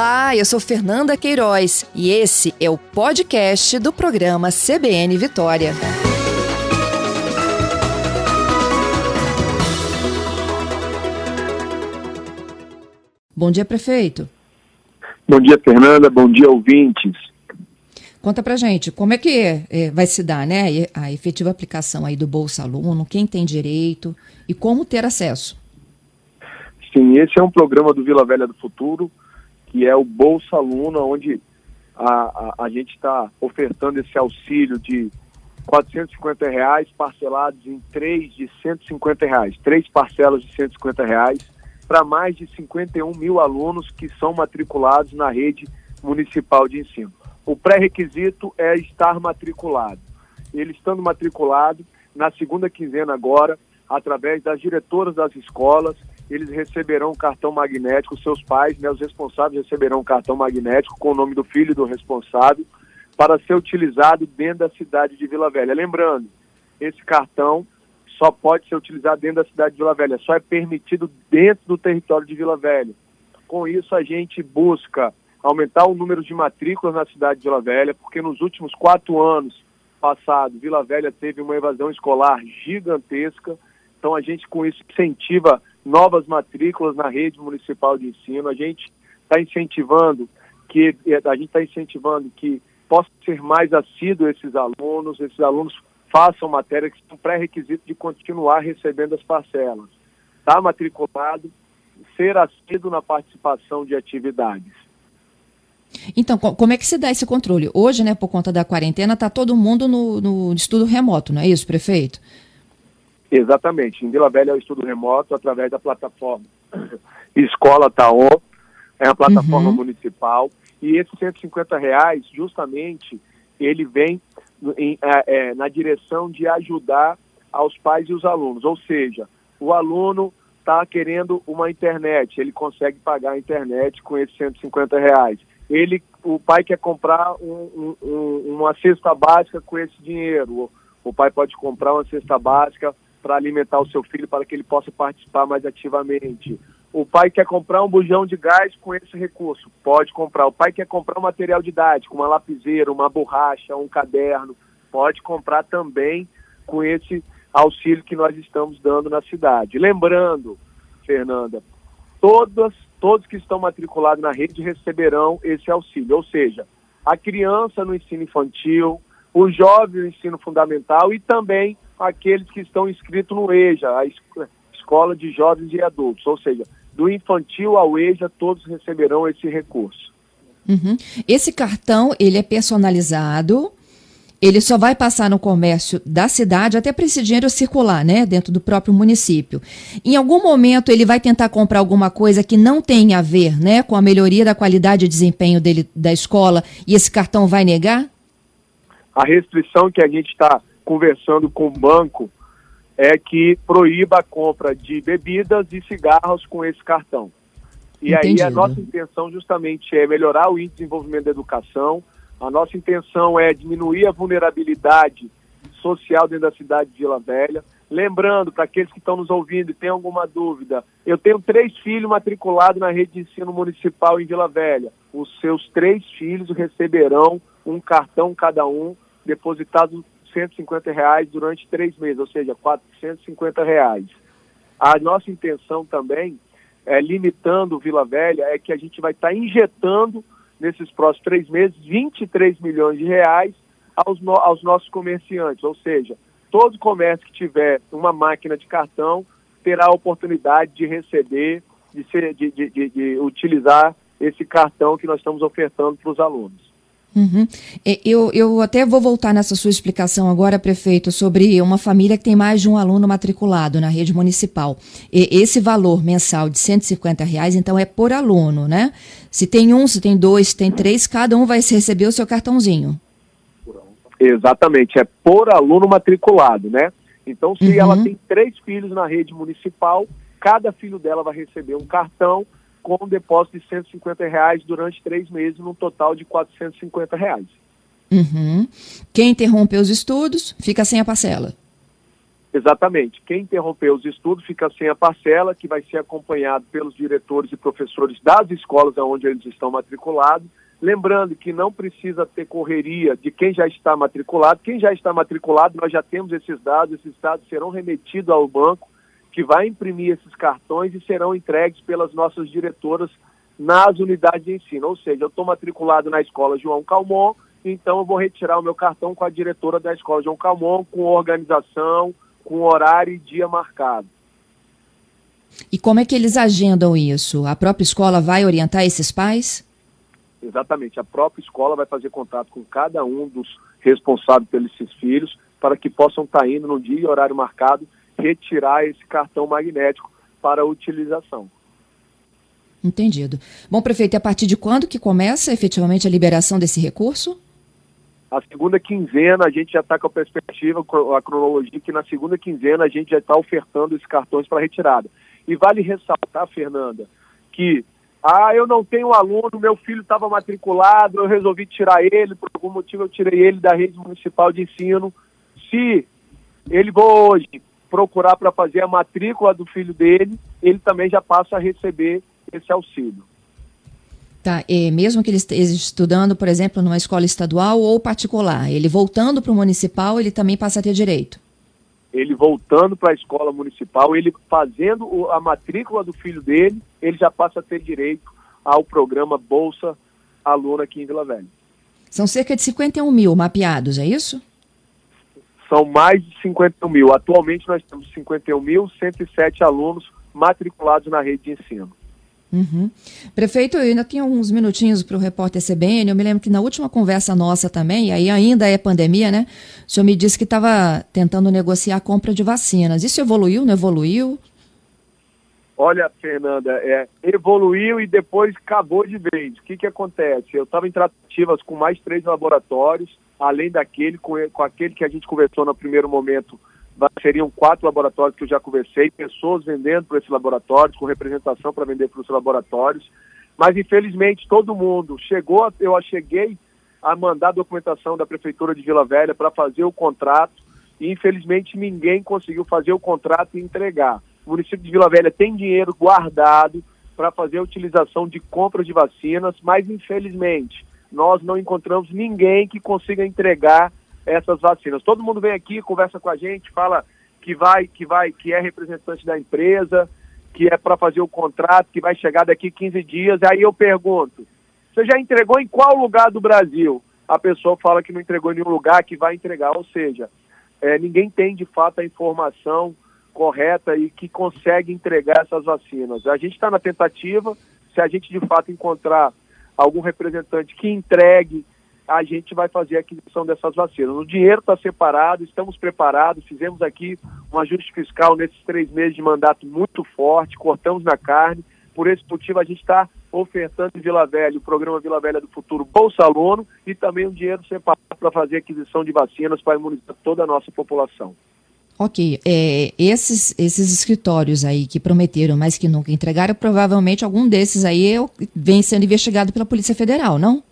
Olá, eu sou Fernanda Queiroz e esse é o podcast do programa CBN Vitória. Bom dia, prefeito. Bom dia, Fernanda. Bom dia, ouvintes. Conta pra gente, como é que é, vai se dar, né, a efetiva aplicação aí do Bolsa Aluno, quem tem direito e como ter acesso? Sim, esse é um programa do Vila Velha do Futuro, que é o Bolsa Aluno, onde a, a, a gente está ofertando esse auxílio de 450 reais parcelados em três de 150 reais, três parcelas de 150 reais, para mais de 51 mil alunos que são matriculados na rede municipal de ensino. O pré-requisito é estar matriculado. Ele estando matriculado, na segunda quinzena agora, através das diretoras das escolas, eles receberão um cartão magnético, seus pais, né, os responsáveis receberão um cartão magnético com o nome do filho do responsável para ser utilizado dentro da cidade de Vila Velha. Lembrando, esse cartão só pode ser utilizado dentro da cidade de Vila Velha, só é permitido dentro do território de Vila Velha. Com isso, a gente busca aumentar o número de matrículas na cidade de Vila Velha, porque nos últimos quatro anos passados, Vila Velha teve uma evasão escolar gigantesca. Então, a gente, com isso, incentiva novas matrículas na rede municipal de ensino. A gente está incentivando que a gente está incentivando que possa ser mais assíduo esses alunos, esses alunos façam matéria que são pré-requisito de continuar recebendo as parcelas. Está matriculado, ser assíduo na participação de atividades. Então, como é que se dá esse controle? Hoje, né, por conta da quarentena, está todo mundo no, no estudo remoto, não é isso, prefeito? Exatamente. Em Vila Velha é o estudo remoto através da plataforma Escola Taon, é uma plataforma uhum. municipal, e esses 150 reais, justamente, ele vem em, é, na direção de ajudar aos pais e os alunos. Ou seja, o aluno está querendo uma internet, ele consegue pagar a internet com esses 150 reais. Ele, o pai quer comprar um, um, uma cesta básica com esse dinheiro. O, o pai pode comprar uma cesta básica para alimentar o seu filho para que ele possa participar mais ativamente. O pai quer comprar um bujão de gás com esse recurso, pode comprar. O pai quer comprar um material didático, uma lapiseira, uma borracha, um caderno, pode comprar também com esse auxílio que nós estamos dando na cidade. Lembrando, Fernanda, todas, todos que estão matriculados na rede receberão esse auxílio, ou seja, a criança no ensino infantil, o jovem no ensino fundamental e também aqueles que estão inscritos no EJA, a Escola de Jovens e Adultos, ou seja, do infantil ao EJA, todos receberão esse recurso. Uhum. Esse cartão, ele é personalizado, ele só vai passar no comércio da cidade até para esse dinheiro circular, né, dentro do próprio município. Em algum momento ele vai tentar comprar alguma coisa que não tem a ver, né, com a melhoria da qualidade de desempenho dele da escola e esse cartão vai negar? A restrição que a gente está conversando com o banco é que proíba a compra de bebidas e cigarros com esse cartão. E aí a nossa intenção justamente é melhorar o índice de desenvolvimento da educação, a nossa intenção é diminuir a vulnerabilidade social dentro da cidade de Vila Velha. Lembrando, para aqueles que estão nos ouvindo e têm alguma dúvida, eu tenho três filhos matriculados na rede de ensino municipal em Vila Velha. Os seus três filhos receberão um cartão cada um, depositado 150 reais durante três meses, ou seja, 450 reais. A nossa intenção também, é, limitando Vila Velha, é que a gente vai estar tá injetando nesses próximos três meses 23 milhões de reais aos, no, aos nossos comerciantes, ou seja, todo comércio que tiver uma máquina de cartão terá a oportunidade de receber, de, ser, de, de, de, de utilizar esse cartão que nós estamos ofertando para os alunos. Uhum. Eu, eu até vou voltar nessa sua explicação agora, prefeito, sobre uma família que tem mais de um aluno matriculado na rede municipal. E esse valor mensal de 150 reais, então, é por aluno, né? Se tem um, se tem dois, se tem três, cada um vai receber o seu cartãozinho. Exatamente, é por aluno matriculado, né? Então, se uhum. ela tem três filhos na rede municipal, cada filho dela vai receber um cartão com um depósito de 150 reais durante três meses, num total de 450 reais. Uhum. Quem interrompe os estudos fica sem a parcela. Exatamente. Quem interrompeu os estudos fica sem a parcela, que vai ser acompanhado pelos diretores e professores das escolas onde eles estão matriculados. Lembrando que não precisa ter correria de quem já está matriculado. Quem já está matriculado, nós já temos esses dados, esses dados serão remetidos ao banco, que vai imprimir esses cartões e serão entregues pelas nossas diretoras nas unidades de ensino. Ou seja, eu estou matriculado na escola João Calmon, então eu vou retirar o meu cartão com a diretora da escola João Calmon, com organização, com horário e dia marcado. E como é que eles agendam isso? A própria escola vai orientar esses pais? Exatamente, a própria escola vai fazer contato com cada um dos responsáveis pelos seus filhos para que possam estar indo no dia e horário marcado retirar esse cartão magnético para utilização. Entendido. Bom, prefeito, e a partir de quando que começa efetivamente a liberação desse recurso? A segunda quinzena a gente já está com a perspectiva, a cronologia, que na segunda quinzena a gente já está ofertando esses cartões para retirada. E vale ressaltar, Fernanda, que ah, eu não tenho aluno, meu filho estava matriculado, eu resolvi tirar ele, por algum motivo eu tirei ele da rede municipal de ensino. Se ele hoje procurar para fazer a matrícula do filho dele, ele também já passa a receber esse auxílio. Tá, e mesmo que ele esteja estudando, por exemplo, numa escola estadual ou particular, ele voltando para o municipal, ele também passa a ter direito? Ele voltando para a escola municipal, ele fazendo a matrícula do filho dele, ele já passa a ter direito ao programa Bolsa Aluno aqui em Vila Velha. São cerca de 51 mil mapeados, é isso? São mais de 51 mil. Atualmente nós temos 51.107 alunos matriculados na rede de ensino. Uhum. Prefeito, eu ainda tenho uns minutinhos para o repórter CBN. Eu me lembro que na última conversa nossa também, aí ainda é pandemia, né? O senhor me disse que estava tentando negociar a compra de vacinas. Isso evoluiu, não evoluiu? Olha, Fernanda, é, evoluiu e depois acabou de vez. O que, que acontece? Eu estava em tratativas com mais três laboratórios, além daquele, com, com aquele que a gente conversou no primeiro momento seriam quatro laboratórios que eu já conversei, pessoas vendendo para esses laboratórios, com representação para vender para os laboratórios, mas infelizmente todo mundo chegou, eu cheguei a mandar a documentação da Prefeitura de Vila Velha para fazer o contrato e infelizmente ninguém conseguiu fazer o contrato e entregar. O município de Vila Velha tem dinheiro guardado para fazer a utilização de compras de vacinas, mas infelizmente nós não encontramos ninguém que consiga entregar essas vacinas. Todo mundo vem aqui, conversa com a gente, fala que vai, que vai, que é representante da empresa, que é para fazer o contrato, que vai chegar daqui 15 dias. Aí eu pergunto: você já entregou em qual lugar do Brasil? A pessoa fala que não entregou em nenhum lugar, que vai entregar. Ou seja, é, ninguém tem de fato a informação correta e que consegue entregar essas vacinas. A gente está na tentativa, se a gente de fato encontrar algum representante que entregue a gente vai fazer a aquisição dessas vacinas. O dinheiro está separado, estamos preparados, fizemos aqui um ajuste fiscal nesses três meses de mandato muito forte, cortamos na carne. Por esse motivo, a gente está ofertando em Vila Velha o programa Vila Velha do Futuro Bolsa Aluno e também um dinheiro separado para fazer aquisição de vacinas para imunizar toda a nossa população. Ok, é, esses, esses escritórios aí que prometeram, mas que nunca entregaram, provavelmente algum desses aí vem sendo investigado pela Polícia Federal, não?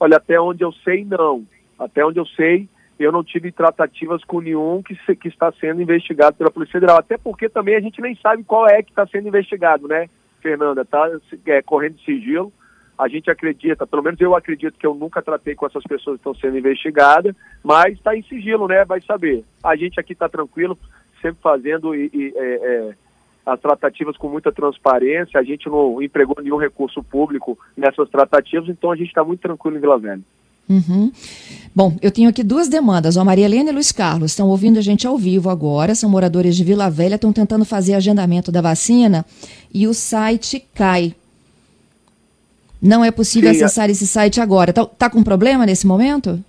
Olha, até onde eu sei, não. Até onde eu sei, eu não tive tratativas com nenhum que, se, que está sendo investigado pela Polícia Federal. Até porque também a gente nem sabe qual é que está sendo investigado, né, Fernanda? Está é, correndo sigilo. A gente acredita, pelo menos eu acredito que eu nunca tratei com essas pessoas que estão sendo investigadas, mas está em sigilo, né? Vai saber. A gente aqui está tranquilo, sempre fazendo e, e é, é, as tratativas com muita transparência, a gente não empregou nenhum recurso público nessas tratativas, então a gente está muito tranquilo em Vila Velha. Uhum. Bom, eu tenho aqui duas demandas. A Maria Helena e Luiz Carlos estão ouvindo a gente ao vivo agora, são moradores de Vila Velha, estão tentando fazer agendamento da vacina e o site cai. Não é possível Sim, acessar esse site agora. Está tá com problema nesse momento?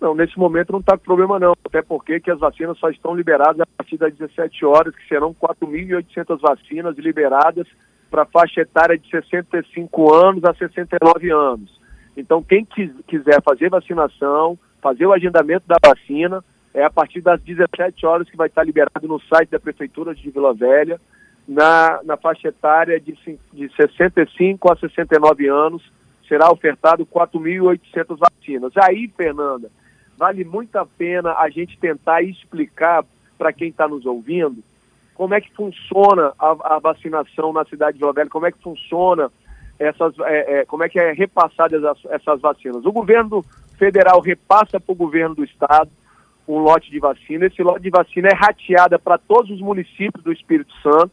Não, nesse momento não está com problema não, até porque que as vacinas só estão liberadas a partir das 17 horas, que serão 4.800 vacinas liberadas para faixa etária de 65 anos a 69 anos. Então, quem quiser fazer vacinação, fazer o agendamento da vacina, é a partir das 17 horas que vai estar liberado no site da Prefeitura de Vila Velha, na, na faixa etária de, de 65 a 69 anos, será ofertado 4.800 vacinas. Aí, Fernanda, vale muito a pena a gente tentar explicar para quem está nos ouvindo como é que funciona a, a, vacinação na cidade de Vila Velha, como é que funciona essas, é, é, como é que é repassada essas, essas vacinas. O governo federal repassa para o governo do estado um lote de vacina. Esse lote de vacina é rateada para todos os municípios do Espírito Santo.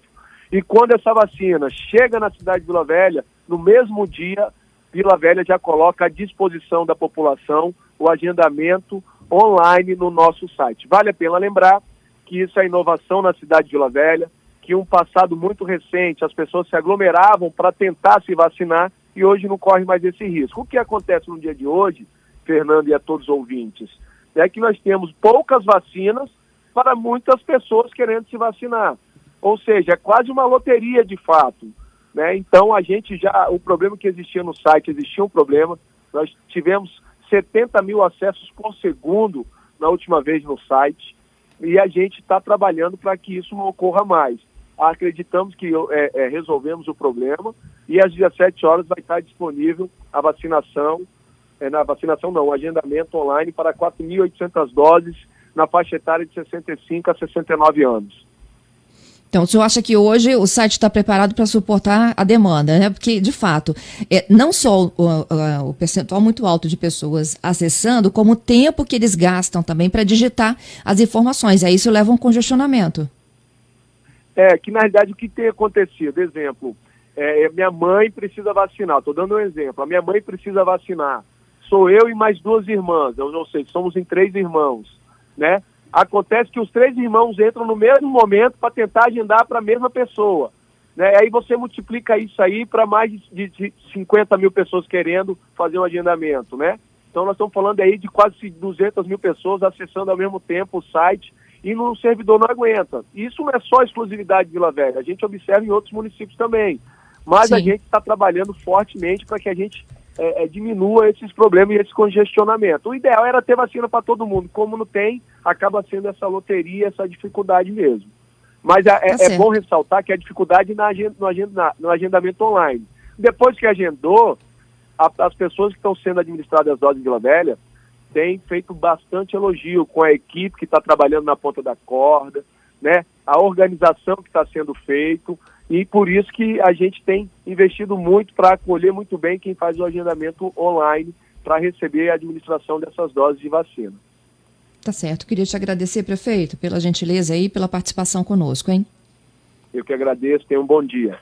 E quando essa vacina chega na cidade de Vila Velha, no mesmo dia, Vila Velha já coloca à disposição da população o agendamento online no nosso site. Vale a pena lembrar que isso é inovação na cidade de Vila Velha, que um passado muito recente as pessoas se aglomeravam para tentar se vacinar e hoje não corre mais esse risco. O que acontece no dia de hoje, Fernando e a todos os ouvintes, é que nós temos poucas vacinas para muitas pessoas querendo se vacinar. Ou seja, é quase uma loteria de fato. Né? Então a gente já, o problema que existia no site, existia um problema, nós tivemos 70 mil acessos por segundo na última vez no site e a gente está trabalhando para que isso não ocorra mais. Acreditamos que é, é, resolvemos o problema e às 17 horas vai estar disponível a vacinação, é, na vacinação não, o agendamento online para 4.800 doses na faixa etária de 65 a 69 anos. Então, o senhor acha que hoje o site está preparado para suportar a demanda, né? Porque, de fato, é, não só o, o, o, percentual muito alto de pessoas acessando, como o tempo que eles gastam também para digitar as informações. Aí isso leva a um congestionamento. É, que na realidade o que tem acontecido? Exemplo, é, é minha mãe precisa vacinar. Estou dando um exemplo. A minha mãe precisa vacinar. Sou eu e mais duas irmãs. Eu não sei, somos em três irmãos, né? Acontece que os três irmãos entram no mesmo momento para tentar agendar para a mesma pessoa. Né? Aí você multiplica isso aí para mais de, de 50 mil pessoas querendo fazer um agendamento, né? Então nós estamos falando aí de quase 200 mil pessoas acessando ao mesmo tempo o site e no servidor não aguenta. Isso não é só exclusividade de Vila Velha, a gente observa em outros municípios também. Mas Sim. a gente está trabalhando fortemente para que a gente é, é, diminua esses problemas e esse congestionamento. O ideal era ter vacina para todo mundo. Como não tem, acaba sendo essa loteria, essa dificuldade mesmo. Mas é, é, tá é bom ressaltar que a dificuldade na no, agenda, no agendamento online. Depois que agendou, a, as pessoas que estão sendo administradas as doses de Vila Velha têm feito bastante elogio com a equipe que está trabalhando na ponta da corda, né? a organização que está sendo feito. E por isso que a gente tem investido muito para acolher muito bem quem faz o agendamento online para receber a administração dessas doses de vacina. Tá certo. Queria te agradecer, prefeito, pela gentileza aí, pela participação conosco, hein? Eu que agradeço. Tenha um bom dia.